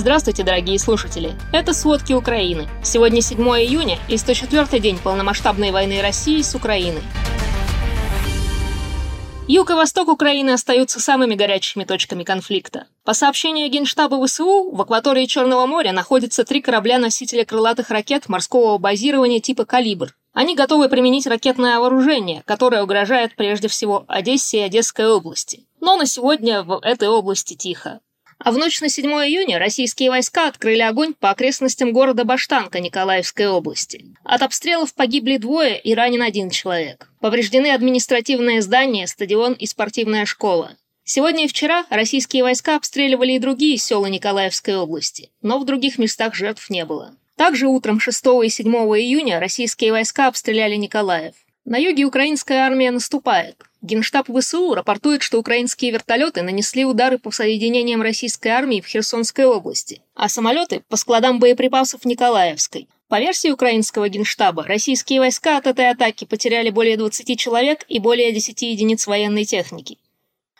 Здравствуйте, дорогие слушатели! Это «Сводки Украины». Сегодня 7 июня и 104-й день полномасштабной войны России с Украиной. Юг и восток Украины остаются самыми горячими точками конфликта. По сообщению Генштаба ВСУ, в акватории Черного моря находятся три корабля-носителя крылатых ракет морского базирования типа «Калибр». Они готовы применить ракетное вооружение, которое угрожает прежде всего Одессе и Одесской области. Но на сегодня в этой области тихо. А в ночь на 7 июня российские войска открыли огонь по окрестностям города Баштанка Николаевской области. От обстрелов погибли двое и ранен один человек. Повреждены административное здание, стадион и спортивная школа. Сегодня и вчера российские войска обстреливали и другие села Николаевской области, но в других местах жертв не было. Также утром 6 и 7 июня российские войска обстреляли Николаев. На юге украинская армия наступает. Генштаб ВСУ рапортует, что украинские вертолеты нанесли удары по соединениям российской армии в Херсонской области, а самолеты – по складам боеприпасов Николаевской. По версии украинского генштаба, российские войска от этой атаки потеряли более 20 человек и более 10 единиц военной техники.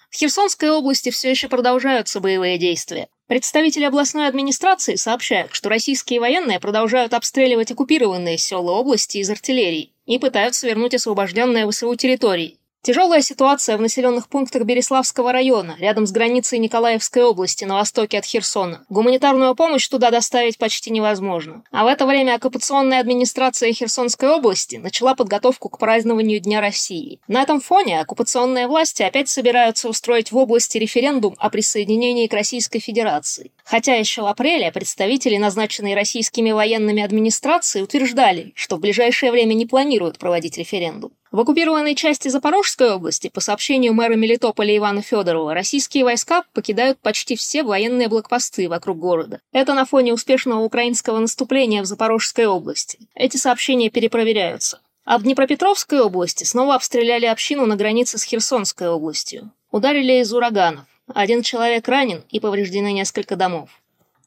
В Херсонской области все еще продолжаются боевые действия. Представители областной администрации сообщают, что российские военные продолжают обстреливать оккупированные села области из артиллерии и пытаются вернуть освобожденные ВСУ территории. Тяжелая ситуация в населенных пунктах Береславского района, рядом с границей Николаевской области, на востоке от Херсона. Гуманитарную помощь туда доставить почти невозможно. А в это время оккупационная администрация Херсонской области начала подготовку к празднованию Дня России. На этом фоне оккупационные власти опять собираются устроить в области референдум о присоединении к Российской Федерации. Хотя еще в апреле представители, назначенные российскими военными администрацией, утверждали, что в ближайшее время не планируют проводить референдум. В оккупированной части Запорожской области, по сообщению мэра Мелитополя Ивана Федорова, российские войска покидают почти все военные блокпосты вокруг города. Это на фоне успешного украинского наступления в Запорожской области. Эти сообщения перепроверяются. А в Днепропетровской области снова обстреляли общину на границе с Херсонской областью. Ударили из ураганов. Один человек ранен и повреждены несколько домов.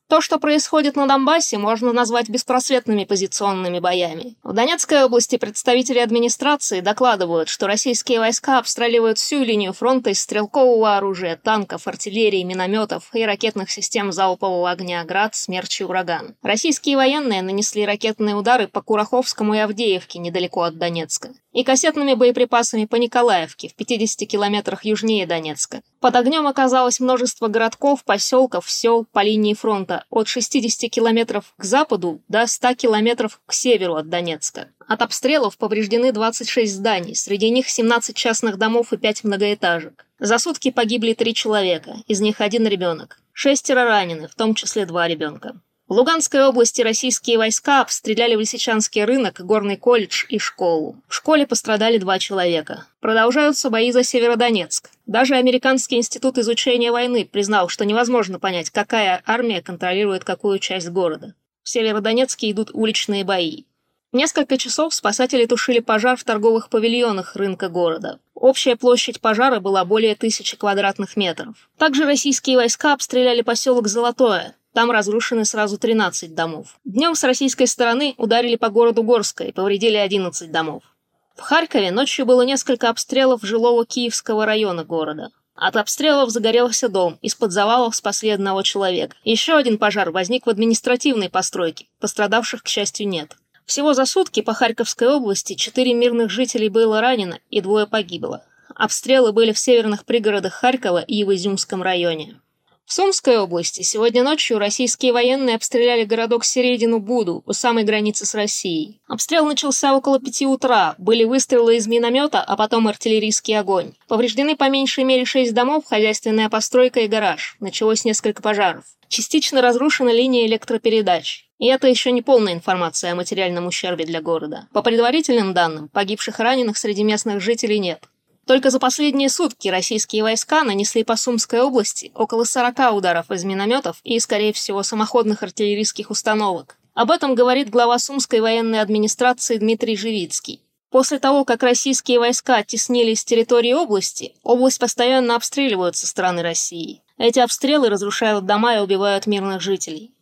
То, что происходит на Донбассе, можно назвать беспросветными позиционными боями. В Донецкой области представители администрации докладывают, что российские войска обстреливают всю линию фронта из стрелкового оружия, танков, артиллерии, минометов и ракетных систем залпового огня «Град», «Смерч» и «Ураган». Российские военные нанесли ракетные удары по Кураховскому и Авдеевке, недалеко от Донецка и кассетными боеприпасами по Николаевке в 50 километрах южнее Донецка. Под огнем оказалось множество городков, поселков, сел по линии фронта от 60 километров к западу до 100 километров к северу от Донецка. От обстрелов повреждены 26 зданий, среди них 17 частных домов и 5 многоэтажек. За сутки погибли три человека, из них один ребенок. Шестеро ранены, в том числе два ребенка. В Луганской области российские войска обстреляли Лисичанский рынок, горный колледж и школу. В школе пострадали два человека. Продолжаются бои за Северодонецк. Даже Американский институт изучения войны признал, что невозможно понять, какая армия контролирует какую часть города. В Северодонецке идут уличные бои. Несколько часов спасатели тушили пожар в торговых павильонах рынка города. Общая площадь пожара была более тысячи квадратных метров. Также российские войска обстреляли поселок Золотое, там разрушены сразу 13 домов. Днем с российской стороны ударили по городу Горска и повредили 11 домов. В Харькове ночью было несколько обстрелов жилого Киевского района города. От обстрелов загорелся дом, из-под завалов спасли одного человека. Еще один пожар возник в административной постройке, пострадавших, к счастью, нет. Всего за сутки по Харьковской области четыре мирных жителей было ранено и двое погибло. Обстрелы были в северных пригородах Харькова и в Изюмском районе. В Сумской области сегодня ночью российские военные обстреляли городок Середину Буду у самой границы с Россией. Обстрел начался около пяти утра, были выстрелы из миномета, а потом артиллерийский огонь. Повреждены по меньшей мере шесть домов, хозяйственная постройка и гараж. Началось несколько пожаров. Частично разрушена линия электропередач. И это еще не полная информация о материальном ущербе для города. По предварительным данным, погибших и раненых среди местных жителей нет. Только за последние сутки российские войска нанесли по Сумской области около 40 ударов из минометов и, скорее всего, самоходных артиллерийских установок. Об этом говорит глава Сумской военной администрации Дмитрий Живицкий. После того, как российские войска оттеснили с территории области, область постоянно обстреливают со стороны России. Эти обстрелы разрушают дома и убивают мирных жителей.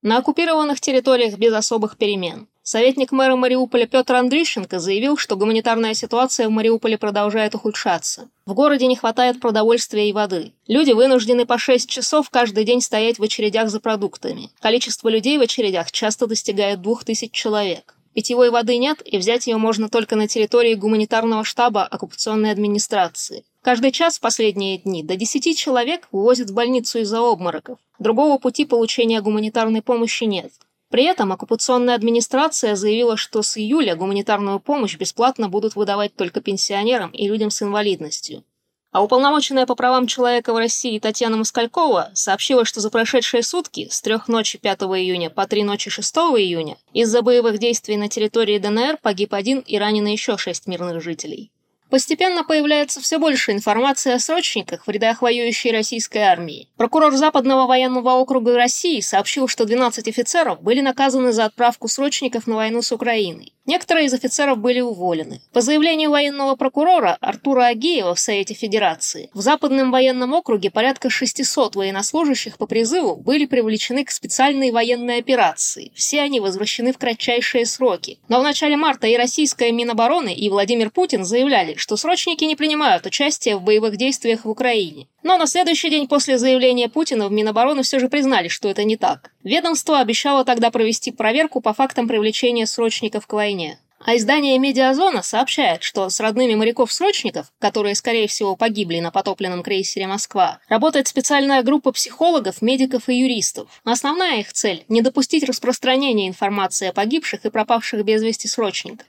На оккупированных территориях без особых перемен. Советник мэра Мариуполя Петр Андрющенко заявил, что гуманитарная ситуация в Мариуполе продолжает ухудшаться. В городе не хватает продовольствия и воды. Люди вынуждены по 6 часов каждый день стоять в очередях за продуктами. Количество людей в очередях часто достигает 2000 человек. Питьевой воды нет, и взять ее можно только на территории гуманитарного штаба оккупационной администрации. Каждый час в последние дни до 10 человек вывозят в больницу из-за обмороков. Другого пути получения гуманитарной помощи нет. При этом оккупационная администрация заявила, что с июля гуманитарную помощь бесплатно будут выдавать только пенсионерам и людям с инвалидностью. А уполномоченная по правам человека в России Татьяна Москалькова сообщила, что за прошедшие сутки с трех ночи 5 июня по три ночи 6 июня из-за боевых действий на территории ДНР погиб один и ранены еще шесть мирных жителей. Постепенно появляется все больше информации о срочниках в рядах воюющей российской армии. Прокурор Западного военного округа России сообщил, что 12 офицеров были наказаны за отправку срочников на войну с Украиной. Некоторые из офицеров были уволены. По заявлению военного прокурора Артура Агеева в Совете Федерации, в Западном военном округе порядка 600 военнослужащих по призыву были привлечены к специальной военной операции. Все они возвращены в кратчайшие сроки. Но в начале марта и российская Минобороны, и Владимир Путин заявляли, что срочники не принимают участие в боевых действиях в Украине. Но на следующий день после заявления Путина в Минобороны все же признали, что это не так. Ведомство обещало тогда провести проверку по фактам привлечения срочников к войне. А издание «Медиазона» сообщает, что с родными моряков-срочников, которые, скорее всего, погибли на потопленном крейсере «Москва», работает специальная группа психологов, медиков и юристов. Основная их цель – не допустить распространения информации о погибших и пропавших без вести срочниках.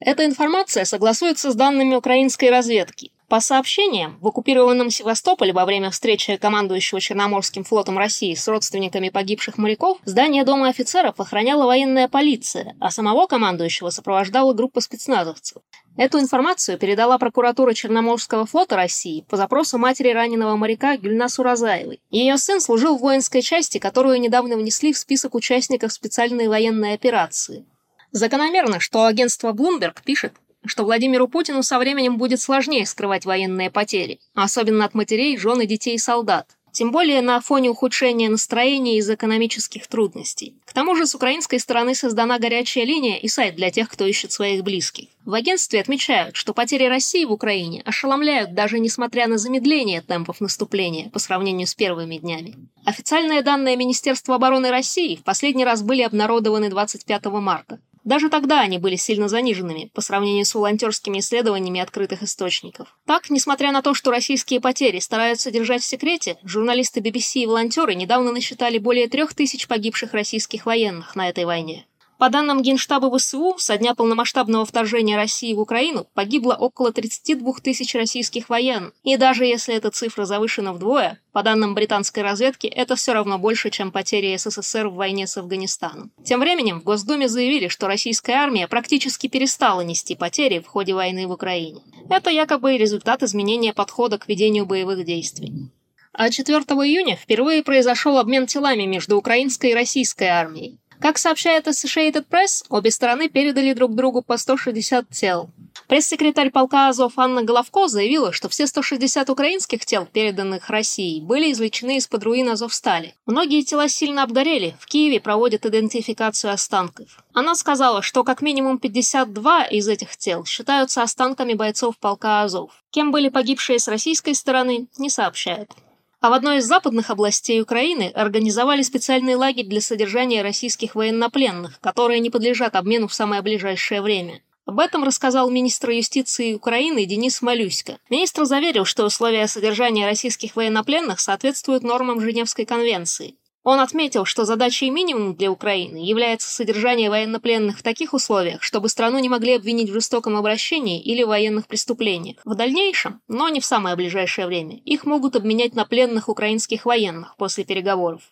Эта информация согласуется с данными украинской разведки. По сообщениям, в оккупированном Севастополе во время встречи командующего Черноморским флотом России с родственниками погибших моряков здание Дома офицеров охраняла военная полиция, а самого командующего сопровождала группа спецназовцев. Эту информацию передала прокуратура Черноморского флота России по запросу матери раненого моряка Гюльнас Уразаевой. Ее сын служил в воинской части, которую недавно внесли в список участников специальной военной операции. Закономерно, что агентство Bloomberg пишет, что Владимиру Путину со временем будет сложнее скрывать военные потери, особенно от матерей, жен и детей солдат. Тем более на фоне ухудшения настроения из экономических трудностей. К тому же с украинской стороны создана горячая линия и сайт для тех, кто ищет своих близких. В агентстве отмечают, что потери России в Украине ошеломляют даже несмотря на замедление темпов наступления по сравнению с первыми днями. Официальные данные Министерства обороны России в последний раз были обнародованы 25 марта. Даже тогда они были сильно заниженными по сравнению с волонтерскими исследованиями открытых источников. Так, несмотря на то, что российские потери стараются держать в секрете, журналисты BBC и волонтеры недавно насчитали более трех тысяч погибших российских военных на этой войне. По данным Генштаба ВСУ, со дня полномасштабного вторжения России в Украину погибло около 32 тысяч российских военных. И даже если эта цифра завышена вдвое, по данным британской разведки, это все равно больше, чем потери СССР в войне с Афганистаном. Тем временем в Госдуме заявили, что российская армия практически перестала нести потери в ходе войны в Украине. Это якобы результат изменения подхода к ведению боевых действий. А 4 июня впервые произошел обмен телами между украинской и российской армией. Как сообщает Associated Press, обе стороны передали друг другу по 160 тел. Пресс-секретарь полка Азов Анна Головко заявила, что все 160 украинских тел, переданных России, были извлечены из-под руин Азовстали. Многие тела сильно обгорели, в Киеве проводят идентификацию останков. Она сказала, что как минимум 52 из этих тел считаются останками бойцов полка Азов. Кем были погибшие с российской стороны, не сообщает. А в одной из западных областей Украины организовали специальный лагерь для содержания российских военнопленных, которые не подлежат обмену в самое ближайшее время. Об этом рассказал министр юстиции Украины Денис Малюська. Министр заверил, что условия содержания российских военнопленных соответствуют нормам Женевской конвенции. Он отметил, что задачей минимум для Украины является содержание военнопленных в таких условиях, чтобы страну не могли обвинить в жестоком обращении или военных преступлениях. В дальнейшем, но не в самое ближайшее время, их могут обменять на пленных украинских военных после переговоров.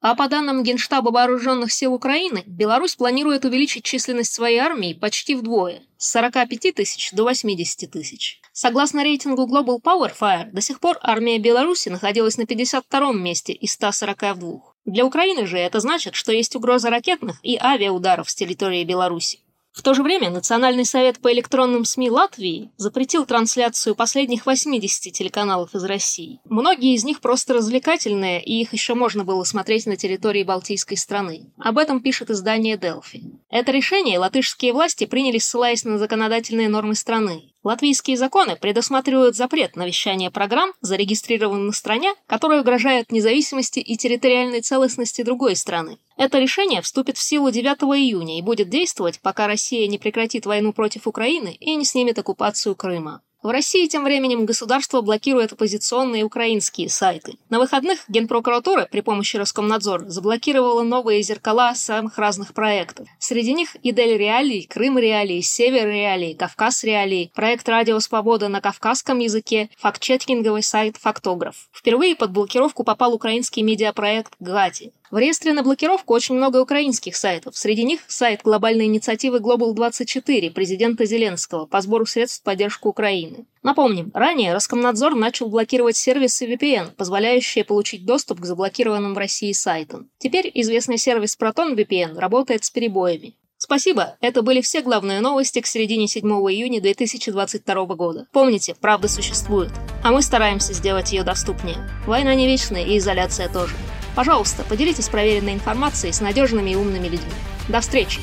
А по данным Генштаба Вооруженных сил Украины, Беларусь планирует увеличить численность своей армии почти вдвое – с 45 тысяч до 80 тысяч. Согласно рейтингу Global Power Fire, до сих пор армия Беларуси находилась на 52-м месте из 142. Для Украины же это значит, что есть угроза ракетных и авиаударов с территории Беларуси. В то же время Национальный совет по электронным СМИ Латвии запретил трансляцию последних 80 телеканалов из России. Многие из них просто развлекательные, и их еще можно было смотреть на территории Балтийской страны. Об этом пишет издание Delphi. Это решение латышские власти приняли, ссылаясь на законодательные нормы страны. Латвийские законы предусматривают запрет на вещание программ, зарегистрированных на стране, которые угрожают независимости и территориальной целостности другой страны. Это решение вступит в силу 9 июня и будет действовать, пока Россия не прекратит войну против Украины и не снимет оккупацию Крыма. В России тем временем государство блокирует оппозиционные украинские сайты. На выходных Генпрокуратура при помощи Роскомнадзора заблокировала новые зеркала самых разных проектов. Среди них Идель Реалии, Крым Реалии, Север Реалии, Кавказ Реалии, проект Радио Свобода на кавказском языке, фактчекинговый сайт Фактограф. Впервые под блокировку попал украинский медиапроект Гати. В реестре на блокировку очень много украинских сайтов. Среди них сайт глобальной инициативы Global24 президента Зеленского по сбору средств в поддержку Украины. Напомним, ранее Роскомнадзор начал блокировать сервисы VPN, позволяющие получить доступ к заблокированным в России сайтам. Теперь известный сервис Proton VPN работает с перебоями. Спасибо, это были все главные новости к середине 7 июня 2022 года. Помните, правда существует, а мы стараемся сделать ее доступнее. Война не вечная и изоляция тоже. Пожалуйста, поделитесь проверенной информацией с надежными и умными людьми. До встречи!